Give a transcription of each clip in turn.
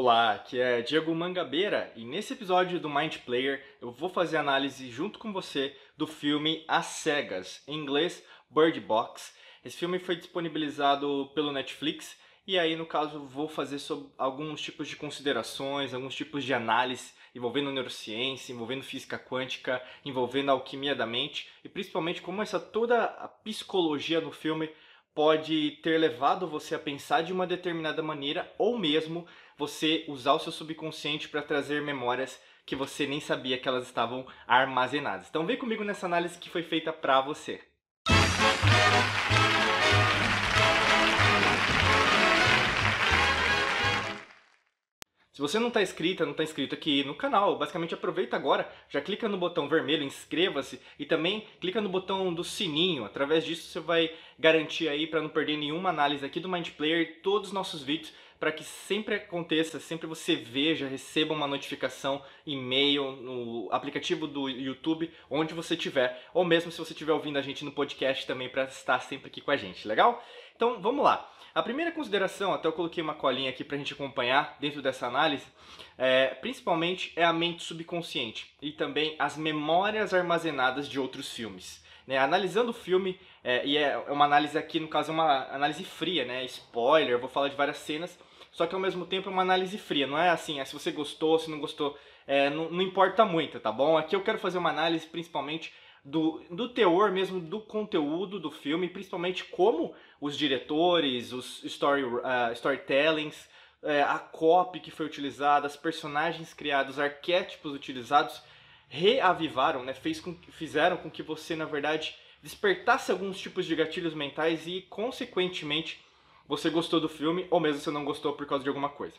Olá, aqui é Diego Mangabeira e nesse episódio do Mind Player eu vou fazer análise junto com você do filme As Cegas, em inglês Bird Box. Esse filme foi disponibilizado pelo Netflix e aí no caso vou fazer alguns tipos de considerações, alguns tipos de análise envolvendo neurociência, envolvendo física quântica, envolvendo alquimia da mente e principalmente como essa toda a psicologia do filme pode ter levado você a pensar de uma determinada maneira ou mesmo você usar o seu subconsciente para trazer memórias que você nem sabia que elas estavam armazenadas. Então vem comigo nessa análise que foi feita para você. Se você não está inscrita, não está inscrito aqui no canal, basicamente aproveita agora, já clica no botão vermelho, inscreva-se e também clica no botão do sininho. Através disso você vai garantir aí para não perder nenhuma análise aqui do Mind Player, todos os nossos vídeos, para que sempre aconteça, sempre você veja, receba uma notificação, e-mail no aplicativo do YouTube, onde você estiver, ou mesmo se você estiver ouvindo a gente no podcast também para estar sempre aqui com a gente, legal? Então vamos lá. A primeira consideração, até eu coloquei uma colinha aqui para a gente acompanhar dentro dessa análise, é, principalmente é a mente subconsciente e também as memórias armazenadas de outros filmes. Né? Analisando o filme, é, e é uma análise aqui, no caso, é uma análise fria, né? spoiler, eu vou falar de várias cenas, só que ao mesmo tempo é uma análise fria, não é assim, é se você gostou, se não gostou, é, não, não importa muito, tá bom? Aqui eu quero fazer uma análise principalmente do, do teor mesmo do conteúdo do filme, principalmente como os diretores, os story, uh, storytellings, uh, a copy que foi utilizada, as personagens criados, os arquétipos utilizados reavivaram, né, fez com, fizeram com que você, na verdade, despertasse alguns tipos de gatilhos mentais e, consequentemente, você gostou do filme ou mesmo você não gostou por causa de alguma coisa.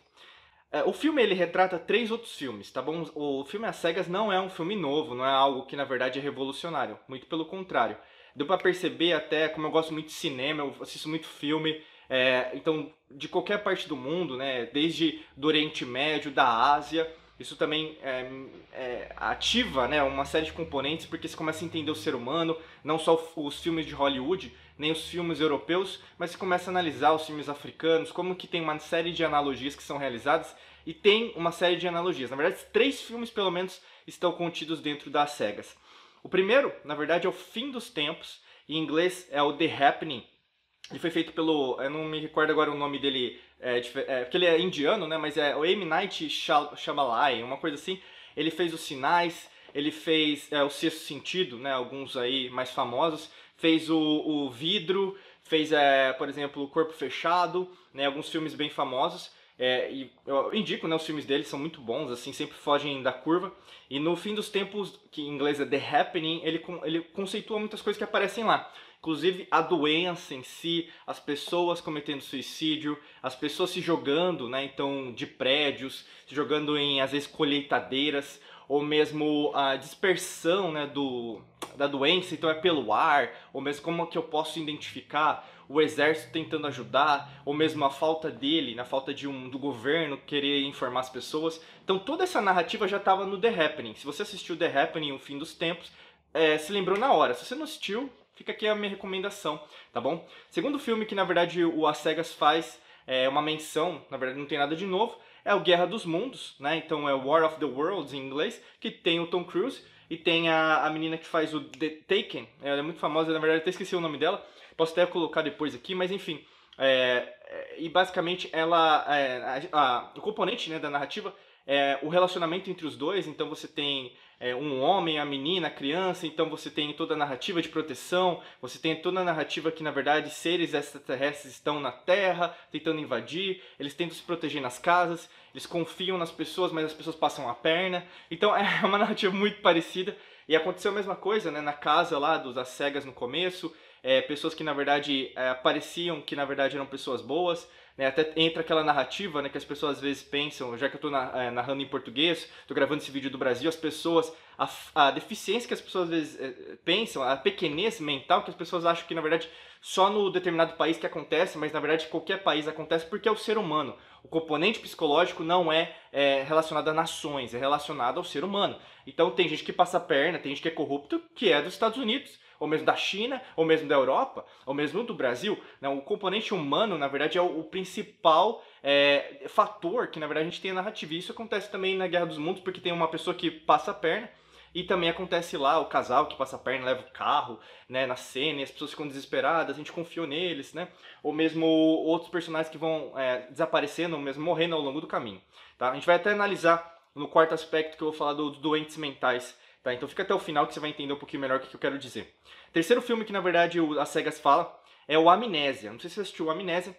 É, o filme ele retrata três outros filmes, tá bom? O filme As Cegas não é um filme novo, não é algo que na verdade é revolucionário, muito pelo contrário. Deu para perceber até, como eu gosto muito de cinema, eu assisto muito filme, é, então de qualquer parte do mundo, né, desde do Oriente Médio, da Ásia, isso também é, é, ativa né, uma série de componentes porque você começa a entender o ser humano, não só os filmes de Hollywood, nem os filmes europeus, mas você começa a analisar os filmes africanos, como que tem uma série de analogias que são realizadas e tem uma série de analogias. Na verdade, três filmes pelo menos estão contidos dentro das cegas. O primeiro, na verdade, é o Fim dos Tempos, em inglês é o The Happening. Ele foi feito pelo, eu não me recordo agora o nome dele é, é, porque ele é indiano, né? Mas é o M. Night Shyamalan, uma coisa assim. Ele fez os Sinais, ele fez é, o Sexto Sentido, né? Alguns aí mais famosos. Fez o, o Vidro, fez, é, por exemplo, o Corpo Fechado, né? Alguns filmes bem famosos. É, e eu indico, né, os filmes dele são muito bons, assim, sempre fogem da curva. E no fim dos tempos, que em inglês é The Happening, ele, ele conceitua muitas coisas que aparecem lá. Inclusive a doença em si, as pessoas cometendo suicídio, as pessoas se jogando, né, então de prédios, se jogando em às vezes colheitadeiras, ou mesmo a dispersão, né, do da doença, então é pelo ar, ou mesmo como que eu posso identificar o exército tentando ajudar, ou mesmo a falta dele, na falta de um do governo querer informar as pessoas. Então toda essa narrativa já estava no The Happening. Se você assistiu The Happening, o fim dos tempos, é, se lembrou na hora. Se você não assistiu, Fica aqui a minha recomendação, tá bom? Segundo filme que na verdade o As Cegas faz é uma menção, na verdade não tem nada de novo, é o Guerra dos Mundos, né? Então é War of the Worlds em inglês, que tem o Tom Cruise e tem a, a menina que faz o The Taken, ela é muito famosa, na verdade até esqueci o nome dela, posso até colocar depois aqui, mas enfim. É, é, e basicamente ela, é, a, a, o componente né, da narrativa é o relacionamento entre os dois, então você tem é, um homem, a menina, a criança, então você tem toda a narrativa de proteção, você tem toda a narrativa que na verdade seres extraterrestres estão na Terra, tentando invadir, eles tentam se proteger nas casas, eles confiam nas pessoas, mas as pessoas passam a perna. Então é uma narrativa muito parecida. E aconteceu a mesma coisa né, na casa lá dos as cegas no começo, é, pessoas que na verdade é, pareciam que na verdade eram pessoas boas, né? Até entra aquela narrativa né, que as pessoas às vezes pensam, já que eu estou é, narrando em português, estou gravando esse vídeo do Brasil, as pessoas, a, a, deficiência que as pessoas às vezes é, pensam, a pequenez mental que as pessoas acham que na verdade só no determinado país que acontece, mas na verdade qualquer país acontece porque é o ser humano. O componente psicológico não é, é relacionado a nações, é relacionado ao ser humano. Então tem gente que passa a perna, tem gente que é corrupto, que é dos Estados Unidos ou mesmo da China, ou mesmo da Europa, ou mesmo do Brasil. Né? O componente humano, na verdade, é o, o principal é, fator que na verdade a gente tem a narrativa. E isso acontece também na Guerra dos Mundos, porque tem uma pessoa que passa a perna e também acontece lá o casal que passa a perna, leva o carro, né, na cena, e as pessoas ficam desesperadas, a gente confiou neles, né? Ou mesmo outros personagens que vão é, desaparecendo, ou mesmo morrendo ao longo do caminho, tá? A gente vai até analisar no quarto aspecto que eu vou falar dos doentes mentais, tá? Então fica até o final que você vai entender um pouquinho melhor o que eu quero dizer. Terceiro filme que, na verdade, o, a Cegas fala é o Amnésia. Não sei se você assistiu o Amnésia,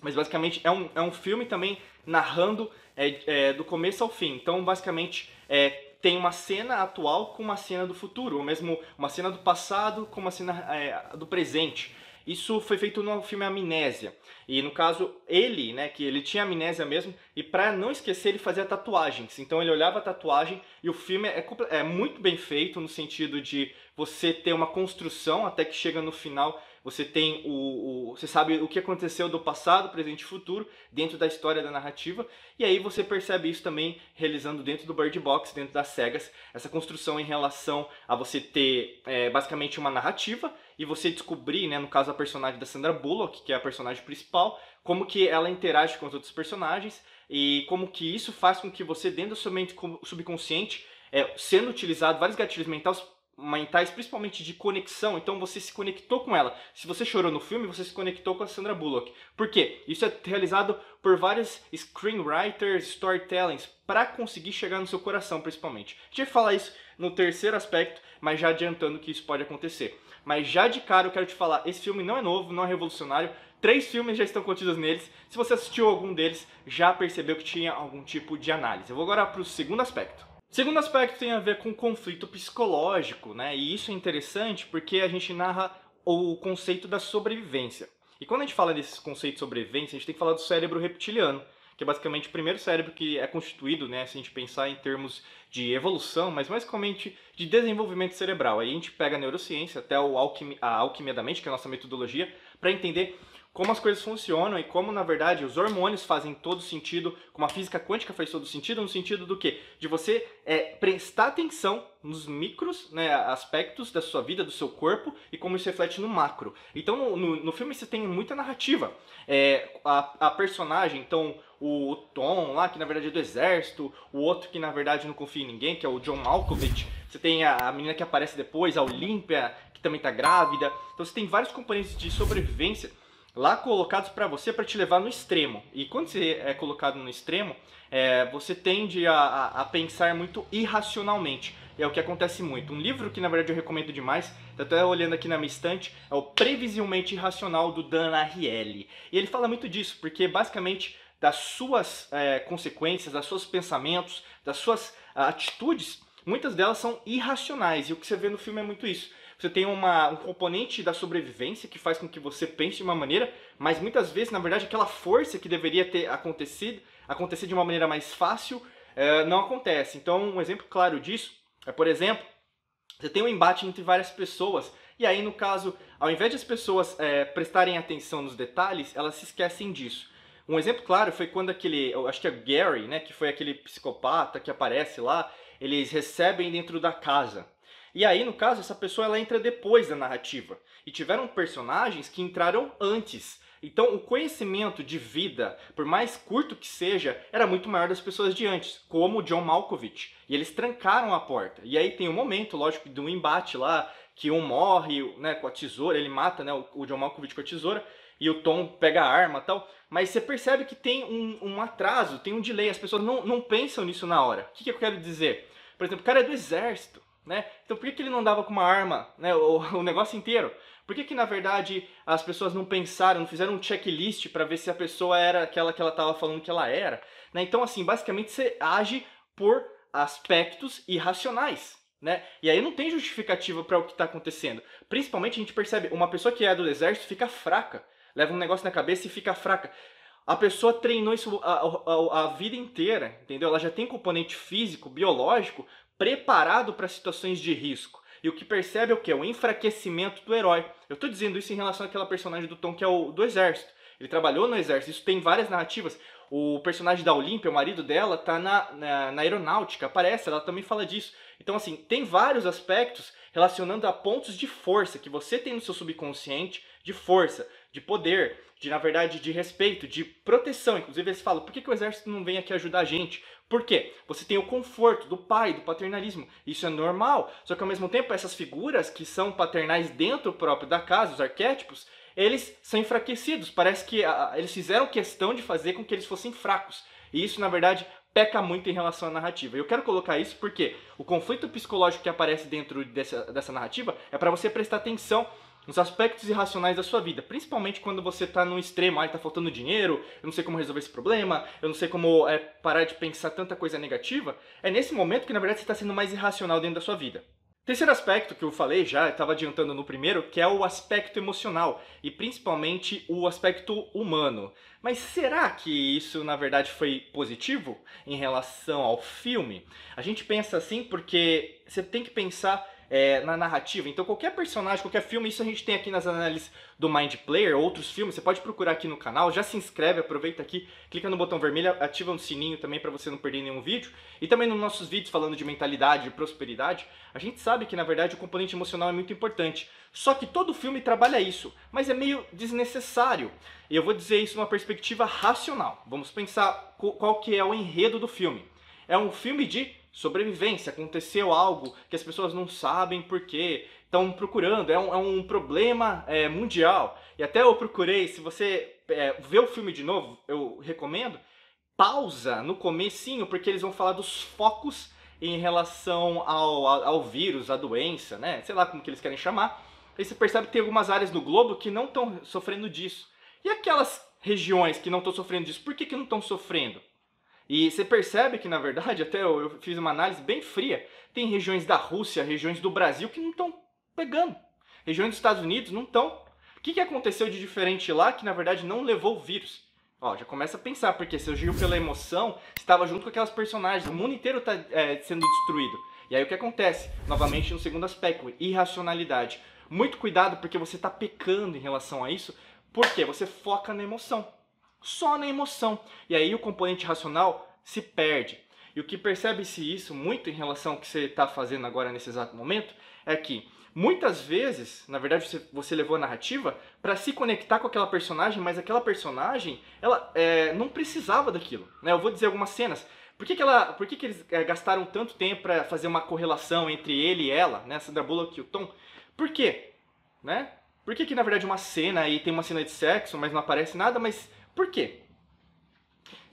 mas basicamente é um, é um filme também narrando é, é, do começo ao fim. Então, basicamente, é, tem uma cena atual com uma cena do futuro, ou mesmo uma cena do passado com uma cena é, do presente. Isso foi feito no filme Amnésia. E no caso, ele, né, que ele tinha amnésia mesmo, e para não esquecer, ele fazia tatuagens. Então ele olhava a tatuagem e o filme é, é muito bem feito no sentido de você ter uma construção até que chega no final você tem o, o, você sabe o que aconteceu do passado, presente e futuro dentro da história da narrativa, e aí você percebe isso também realizando dentro do Bird Box, dentro das cegas, essa construção em relação a você ter é, basicamente uma narrativa e você descobrir, né, no caso a personagem da Sandra Bullock, que é a personagem principal, como que ela interage com os outros personagens e como que isso faz com que você dentro do seu mente subconsciente é, sendo utilizado vários gatilhos mentais mentais, principalmente de conexão, então você se conectou com ela. Se você chorou no filme, você se conectou com a Sandra Bullock. Por quê? Isso é realizado por vários screenwriters, storytellings, para conseguir chegar no seu coração, principalmente. A gente vai falar isso no terceiro aspecto, mas já adiantando que isso pode acontecer. Mas já de cara eu quero te falar, esse filme não é novo, não é revolucionário. Três filmes já estão contidos neles. Se você assistiu algum deles, já percebeu que tinha algum tipo de análise. Eu vou agora para o segundo aspecto. Segundo aspecto tem a ver com conflito psicológico, né? E isso é interessante porque a gente narra o conceito da sobrevivência. E quando a gente fala desse conceito de sobrevivência, a gente tem que falar do cérebro reptiliano, que é basicamente o primeiro cérebro que é constituído, né, se a gente pensar em termos de evolução, mas basicamente de desenvolvimento cerebral. Aí a gente pega a neurociência, até a alquimia da mente, que é a nossa metodologia, para entender como as coisas funcionam e como, na verdade, os hormônios fazem todo sentido, como a física quântica faz todo sentido, no sentido do quê? De você é, prestar atenção nos micros né, aspectos da sua vida, do seu corpo e como isso reflete no macro. Então, no, no, no filme você tem muita narrativa. É, a, a personagem, então, o Tom lá, que na verdade é do exército, o outro que na verdade não confia em ninguém, que é o John Malkovich. Você tem a, menina que aparece depois, a Olímpia, que também está grávida. Então você tem vários componentes de sobrevivência lá colocados para você para te levar no extremo. E quando você é colocado no extremo, é, você tende a, a, a, pensar muito irracionalmente. É o que acontece muito. Um livro que na verdade eu recomendo demais, tô até olhando aqui na minha estante, é o Previsivelmente Irracional do Dan Ariely. E ele fala muito disso, porque basicamente das suas é, consequências, das seus pensamentos, das suas atitudes, muitas delas são irracionais. E o que você vê no filme é muito isso você tem uma, um componente da sobrevivência que faz com que você pense de uma maneira, mas muitas vezes, na verdade, aquela força que deveria ter acontecido, acontecer de uma maneira mais fácil, é, não acontece. Então, um exemplo claro disso é, por exemplo, você tem um embate entre várias pessoas, e aí, no caso, ao invés de as pessoas é, prestarem atenção nos detalhes, elas se esquecem disso. Um exemplo claro foi quando aquele, acho que é Gary, né, que foi aquele psicopata que aparece lá, eles recebem dentro da casa. E aí, no caso, essa pessoa ela entra depois da narrativa. E tiveram personagens que entraram antes. Então, o conhecimento de vida, por mais curto que seja, era muito maior das pessoas de antes, como John Malkovich. E eles trancaram a porta. E aí tem um momento, lógico, de um embate lá, que um morre né, com a tesoura, ele mata né, o John Malkovich com a tesoura, e o Tom pega a arma tal. Mas você percebe que tem um, um atraso, tem um delay, as pessoas não, não pensam nisso na hora. O que, que eu quero dizer? Por exemplo, o cara é do exército né? Então por que, que ele não dava com uma arma, né? o, o negócio inteiro? Por que, que na verdade as pessoas não pensaram, não fizeram um checklist para ver se a pessoa era aquela que ela estava falando que ela era? Né? Então assim, basicamente você age por aspectos irracionais. Né? E aí não tem justificativa para o que está acontecendo. Principalmente a gente percebe uma pessoa que é do exército fica fraca, leva um negócio na cabeça e fica fraca. A pessoa treinou isso a, a, a, vida inteira, entendeu? Ela já tem componente físico, biológico preparado para situações de risco. E o que percebe é o que? O enfraquecimento do herói. Eu estou dizendo isso em relação àquela personagem do Tom que é o do exército. Ele trabalhou no exército, isso tem várias narrativas. O personagem da Olímpia, o marido dela, tá na, na, na, aeronáutica, aparece, ela também fala disso. Então, assim, tem vários aspectos relacionando a pontos de força que você tem no seu subconsciente, de força, de poder, de na verdade de respeito, de proteção. Inclusive eles falam: por que, que o exército não vem aqui ajudar a gente? Por quê? Você tem o conforto do pai, do paternalismo. Isso é normal. Só que ao mesmo tempo, essas figuras que são paternais dentro próprio da casa, os arquétipos, eles são enfraquecidos. Parece que a, eles fizeram questão de fazer com que eles fossem fracos. E isso, na verdade, peca muito em relação à narrativa. Eu quero colocar isso porque o conflito psicológico que aparece dentro dessa, dessa narrativa é para você prestar atenção nos aspectos irracionais da sua vida, principalmente quando você está no extremo, ah, está faltando dinheiro, eu não sei como resolver esse problema, eu não sei como é, parar de pensar tanta coisa negativa, é nesse momento que na verdade você está sendo mais irracional dentro da sua vida. Terceiro aspecto que eu falei já, estava adiantando no primeiro, que é o aspecto emocional e principalmente o aspecto humano. Mas será que isso na verdade foi positivo em relação ao filme? A gente pensa assim porque você tem que pensar é, na narrativa. Então, qualquer personagem, qualquer filme, isso a gente tem aqui nas análises do Mind Player, outros filmes, você pode procurar aqui no canal, já se inscreve, aproveita aqui, clica no botão vermelho, ativa o sininho também para você não perder nenhum vídeo. E também nos nossos vídeos falando de mentalidade, de prosperidade, a gente sabe que na verdade o componente emocional é muito importante. Só que todo filme trabalha isso, mas é meio desnecessário. E eu vou dizer isso numa perspectiva racional. Vamos pensar qual que é o enredo do filme. É um filme de sobrevivência, aconteceu algo que as pessoas não sabem por quê, estão procurando, é um, é um problema é, mundial. E até eu procurei, se você é, o filme de novo, eu recomendo, pausa no comecinho, porque eles vão falar dos focos em relação ao, ao, vírus, à doença, né? Sei lá como que eles querem chamar. Aí você percebe que tem algumas áreas no globo que não estão sofrendo disso. E aquelas regiões que não estão sofrendo disso, por que, que não estão sofrendo? E você percebe que, na verdade, até eu, eu fiz uma análise bem fria. Tem regiões da Rússia, regiões do Brasil que não estão pegando. Regiões dos Estados Unidos não estão. O que, que aconteceu de diferente lá que, na verdade, não levou o vírus? Ó, já começa a pensar, porque se giro pela emoção, estava junto com aquelas personagens, o mundo inteiro está é, sendo destruído. E aí o que acontece? Novamente no segundo aspecto, irracionalidade. Muito cuidado porque você está pecando em relação a isso, porque você foca na emoção só na emoção. E aí o componente racional se perde. E o que percebe-se isso muito em relação ao que você está fazendo agora nesse exato momento é que muitas vezes, na verdade, você, você levou a narrativa para se conectar com aquela personagem, mas aquela personagem ela é, não precisava daquilo. Né? Eu vou dizer algumas cenas. Por que, que, ela, por que, que eles é, gastaram tanto tempo para fazer uma correlação entre ele e ela, né? Sandra Bullock e o Tom? Por quê? Né? Por que, que na verdade uma cena aí tem uma cena de sexo, mas não aparece nada, mas por quê?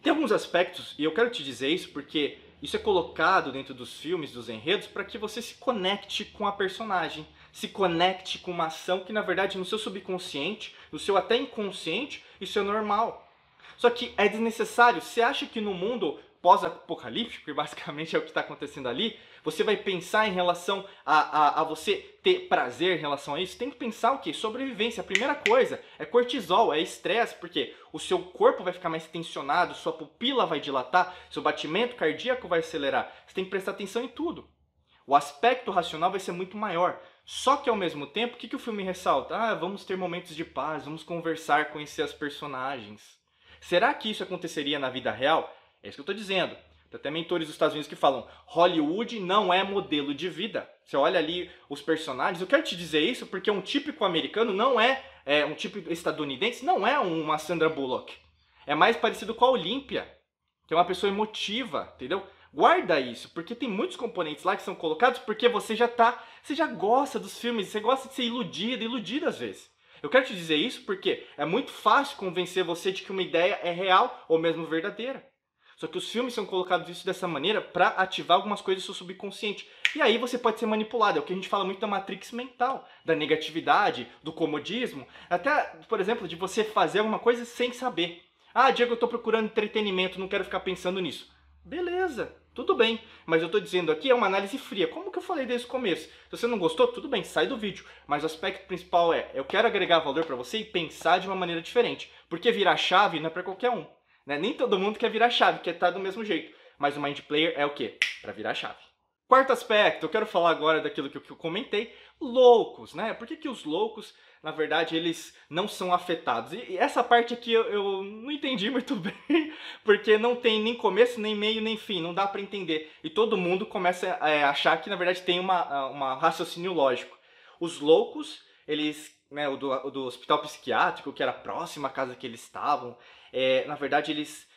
Tem alguns aspectos, e eu quero te dizer isso porque isso é colocado dentro dos filmes, dos enredos, para que você se conecte com a personagem, se conecte com uma ação que, na verdade, no seu subconsciente, no seu até inconsciente, isso é normal. Só que é desnecessário. Você acha que no mundo pós-apocalíptico, que basicamente é o que está acontecendo ali, você vai pensar em relação a, a, a, você ter prazer em relação a isso? Tem que pensar o que? Sobrevivência. A primeira coisa é cortisol, é estresse, porque o seu corpo vai ficar mais tensionado, sua pupila vai dilatar, seu batimento cardíaco vai acelerar. Você tem que prestar atenção em tudo. O aspecto racional vai ser muito maior. Só que ao mesmo tempo, o que, que o filme ressalta? Ah, vamos ter momentos de paz, vamos conversar, conhecer as personagens. Será que isso aconteceria na vida real? É isso que eu estou dizendo. Tem até mentores dos Estados Unidos que falam: Hollywood não é modelo de vida. Você olha ali os personagens. Eu quero te dizer isso porque um típico americano não é, é um típico estadunidense, não é uma Sandra Bullock. É mais parecido com a Olímpia, que é uma pessoa emotiva, entendeu? Guarda isso, porque tem muitos componentes lá que são colocados porque você já tá, você já gosta dos filmes, você gosta de ser iludido, iludido às vezes. Eu quero te dizer isso porque é muito fácil convencer você de que uma ideia é real ou mesmo verdadeira. Só que os filmes são colocados isso dessa maneira para ativar algumas coisas do seu subconsciente. E aí você pode ser manipulado. É o que a gente fala muito da matrix mental, da negatividade, do comodismo, até, por exemplo, de você fazer alguma coisa sem saber. Ah, Diego, eu estou procurando entretenimento, não quero ficar pensando nisso. Beleza, tudo bem. Mas eu estou dizendo aqui é uma análise fria. Como que eu falei desde o começo? Se você não gostou, tudo bem, sai do vídeo. Mas o aspecto principal é, eu quero agregar valor para você e pensar de uma maneira diferente. Porque virar chave não é para qualquer um. Né? Nem todo mundo quer virar chave, quer estar tá do mesmo jeito. Mas o Mind Player é o quê? Para virar chave. Quarto aspecto, eu quero falar agora daquilo que eu comentei, loucos, né? Por que, que os loucos, na verdade, eles não são afetados? E essa parte aqui eu, eu não entendi muito bem, porque não tem nem começo, nem meio, nem fim, não dá para entender. E todo mundo começa a achar que, na verdade, tem uma, uma raciocínio lógico. Os loucos, eles né, o do, o do hospital psiquiátrico, que era próximo à casa que eles estavam, é, na verdade eles,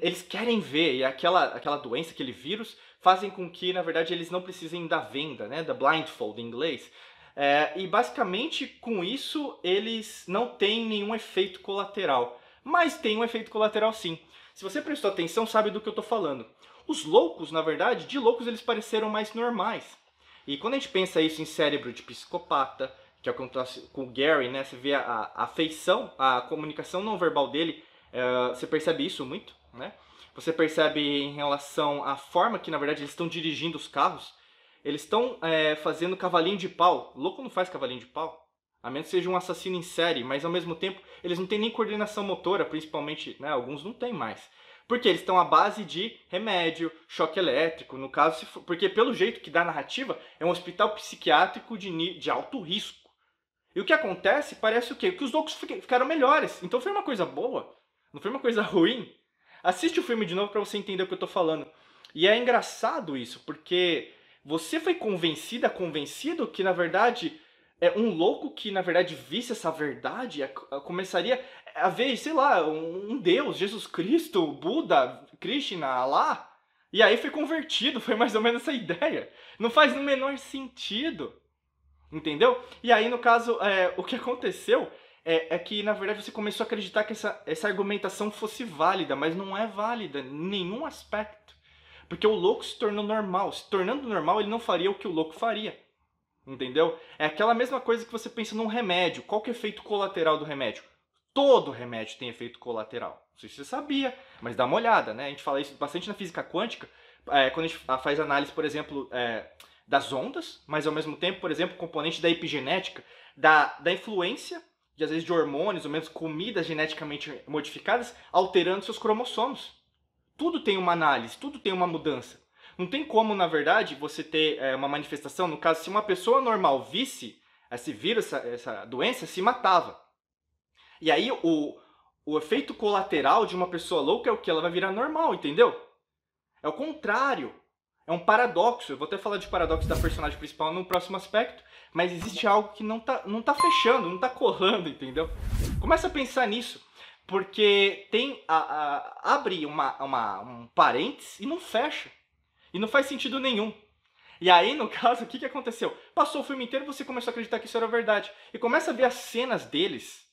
eles querem ver, e aquela, aquela doença, aquele vírus, fazem com que, na verdade, eles não precisem da venda, né, da blindfold em inglês. É, e basicamente com isso eles não têm nenhum efeito colateral. Mas tem um efeito colateral sim. Se você prestou atenção, sabe do que eu estou falando. Os loucos, na verdade, de loucos eles pareceram mais normais. E quando a gente pensa isso em cérebro de psicopata, que acontece com o Gary, né? Você vê a, a feição, a comunicação não verbal dele, uh, você percebe isso muito, né? Você percebe em relação à forma que, na verdade, eles estão dirigindo os carros. Eles estão é, fazendo cavalinho de pau. Louco não faz cavalinho de pau. A menos que seja um assassino em série, mas ao mesmo tempo eles não têm nem coordenação motora, principalmente, né? Alguns não têm mais. Porque eles estão à base de remédio, choque elétrico, no caso, for, porque pelo jeito que dá a narrativa, é um hospital psiquiátrico de, de alto risco. E o que acontece parece o quê? Que os loucos ficaram melhores. Então foi uma coisa boa, não foi uma coisa ruim. Assiste o filme de novo para você entender o que eu tô falando. E é engraçado isso, porque você foi convencida, convencido que na verdade é um louco que na verdade visse essa verdade, começaria a ver, sei lá, um Deus, Jesus Cristo, Buda, Krishna, Allah, e aí foi convertido, foi mais ou menos essa ideia. Não faz no menor sentido. Entendeu? E aí, no caso, é, o que aconteceu é, é, que, na verdade, você começou a acreditar que essa, essa argumentação fosse válida, mas não é válida em nenhum aspecto. Porque o louco se tornou normal. Se tornando normal, ele não faria o que o louco faria. Entendeu? É aquela mesma coisa que você pensa num remédio. Qual que é o efeito colateral do remédio? Todo remédio tem efeito colateral. Não sei se você sabia, mas dá uma olhada, né? A gente fala isso bastante na física quântica, é, quando a gente faz análise, por exemplo, é, das ondas, mas ao mesmo tempo, por exemplo, componente da epigenética, da, da influência, de, às vezes, de hormônios, ou mesmo comidas geneticamente modificadas, alterando seus cromossomos. Tudo tem uma análise, tudo tem uma mudança. Não tem como, na verdade, você ter é, uma manifestação, no caso, se uma pessoa normal visse esse vírus, essa, essa doença, se matava. E aí o, o efeito colateral de uma pessoa louca é o que? Ela vai virar normal, entendeu? É o contrário. É um paradoxo. Eu vou até falar de paradoxo da personagem principal no próximo aspecto, mas existe algo que não tá, não tá fechando, não tá colando, entendeu? Começa a pensar nisso, porque tem a, a, abre uma, uma, um parênteses e não fecha. E não faz sentido nenhum. E aí, no caso, o que, que aconteceu? Passou o filme inteiro você começou a acreditar que isso era verdade. E começa a ver as cenas deles.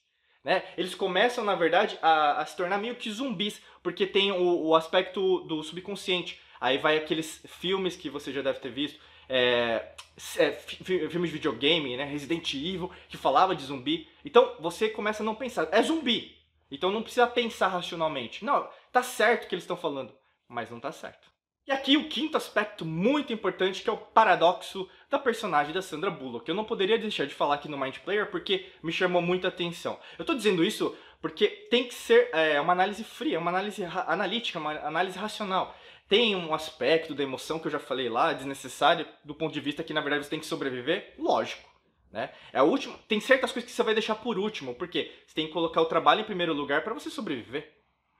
Né? Eles começam, na verdade, a, a se tornar meio que zumbis, porque tem o, o aspecto do subconsciente. Aí vai aqueles filmes que você já deve ter visto, é, é, filmes de videogame, né? Resident Evil, que falava de zumbi. Então você começa a não pensar, é zumbi. Então não precisa pensar racionalmente. Não, tá certo que eles estão falando, mas não tá certo. E aqui o quinto aspecto muito importante que é o paradoxo da personagem da Sandra Bullock. Eu não poderia deixar de falar aqui no Mind Player porque me chamou muita atenção. Eu tô dizendo isso porque tem que ser é, uma análise fria, uma análise analítica, uma análise racional tem um aspecto da emoção que eu já falei lá, desnecessário, do ponto de vista que na verdade você tem que sobreviver, lógico. Né? É a última, tem certas coisas que você vai deixar por último, porque você tem que colocar o trabalho em primeiro lugar para você sobreviver.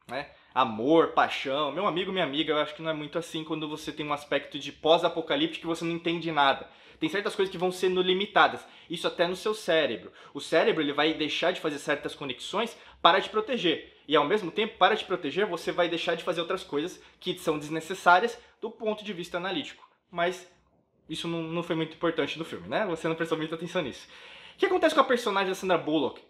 Né? Amor, paixão, meu amigo, minha amiga, eu acho que não é muito assim quando você tem um aspecto de pós-apocalíptico que você não entende nada. Tem certas coisas que vão sendo limitadas, isso até no seu cérebro. O cérebro ele vai deixar de fazer certas conexões para te proteger. E ao mesmo tempo, para te proteger, você vai deixar de fazer outras coisas que são desnecessárias do ponto de vista analítico. Mas isso não, não foi muito importante no filme, né? Você não prestou muita atenção nisso. O que acontece com a personagem da Sandra Bullock?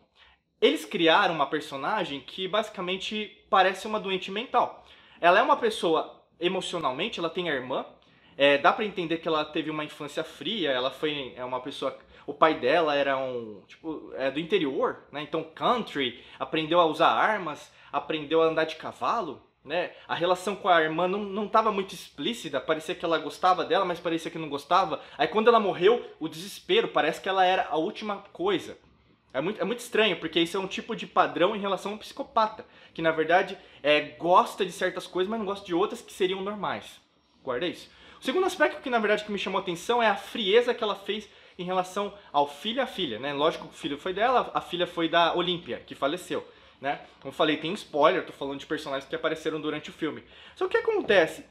Eles criaram uma personagem que basicamente parece uma doente mental. Ela é uma pessoa emocionalmente, ela tem a irmã, é, dá para entender que ela teve uma infância fria, ela foi é uma pessoa o pai dela era um, tipo, é do interior, né? Então country, aprendeu a usar armas, aprendeu a andar de cavalo, né? A relação com a irmã não, não tava muito explícita, parecia que ela gostava dela, mas parecia que não gostava. Aí quando ela morreu, o desespero, parece que ela era a última coisa. É muito, é muito estranho, porque isso é um tipo de padrão em relação ao psicopata, que na verdade é, gosta de certas coisas, mas não gosta de outras que seriam normais. Guarda isso. O segundo aspecto que na verdade que me chamou a atenção é a frieza que ela fez em relação ao filho e a filha, né? Lógico que o filho foi dela, a filha foi da Olímpia, que faleceu, né? Como falei, tem spoiler, tô falando de personagens que apareceram durante o filme. Só que o que acontece?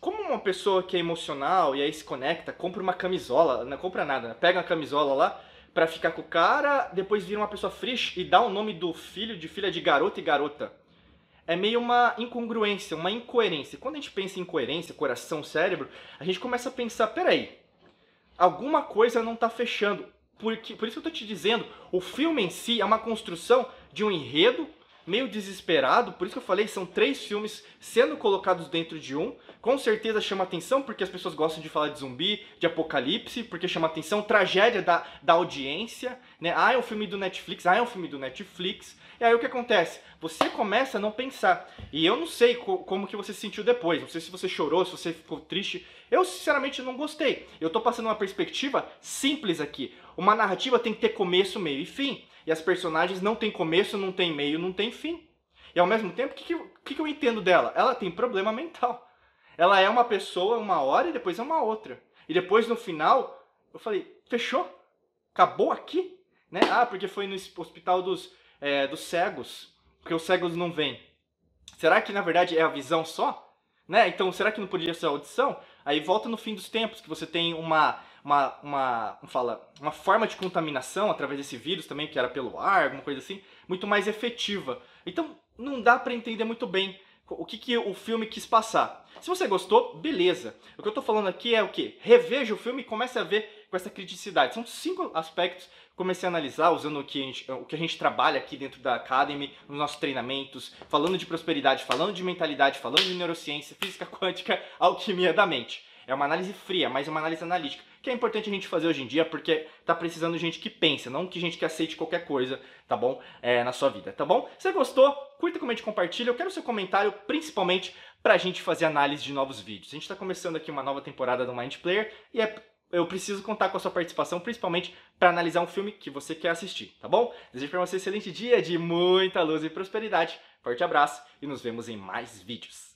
Como uma pessoa que é emocional e aí se conecta, compra uma camisola, não compra nada, né? pega uma camisola lá, pra ficar com o cara, depois vira uma pessoa frisch e dá o nome do filho de filha de garota e garota. É meio uma incongruência, uma incoerência. Quando a gente pensa em incoerência, coração, cérebro, a gente começa a pensar, peraí, alguma coisa não tá fechando. Porque, por isso que eu tô te dizendo, o filme em si é uma construção de um enredo meio desesperado, por isso que eu falei, são três filmes sendo colocados dentro de um. Com certeza chama atenção, porque as pessoas gostam de falar de zumbi, de apocalipse, porque chama atenção, tragédia da, da audiência, né? Ah, é um filme do Netflix, ah, é um filme do Netflix. E aí o que acontece? Você começa a não pensar. E eu não sei co como que você se sentiu depois, não sei se você chorou, se você ficou triste. Eu, sinceramente, não gostei. Eu tô passando uma perspectiva simples aqui. Uma narrativa tem que ter começo, meio e fim. E as personagens não têm começo, não tem meio, não tem fim. E ao mesmo tempo, o que, que, que eu entendo dela? Ela tem problema mental. Ela é uma pessoa uma hora e depois é uma outra. E depois, no final, eu falei, fechou? Acabou aqui? Né? Ah, porque foi no hospital dos, é, dos cegos. Porque os cegos não vêm. Será que, na verdade, é a visão só? Né? Então, será que não poderia ser a audição? Aí volta no fim dos tempos, que você tem uma, uma, uma, fala, uma forma de contaminação através desse vírus também, que era pelo ar, alguma coisa assim, muito mais efetiva. Então, não dá para entender muito bem o que, que o filme quis passar. Se você gostou, beleza. O que eu tô falando aqui é o que? Reveja o filme e comece a ver com essa criticidade. São cinco aspectos comecei a analisar usando o que, a gente, o que a gente trabalha aqui dentro da Academy, nos nossos treinamentos, falando de prosperidade, falando de mentalidade, falando de neurociência, física quântica, alquimia da mente. É uma análise fria, mas é uma análise analítica, que é importante a gente fazer hoje em dia, porque tá precisando de gente que pensa, não que gente que aceite qualquer coisa, tá bom? É, na sua vida, tá bom? Se gostou, curta, comente, compartilha. Eu quero seu comentário, principalmente pra gente fazer análise de novos vídeos. A gente tá começando aqui uma nova temporada do Mind Player e é eu preciso contar com a sua participação, principalmente para analisar um filme que você quer assistir, tá bom? Desejo para você um excelente dia de muita luz e prosperidade. Forte abraço e nos vemos em mais vídeos.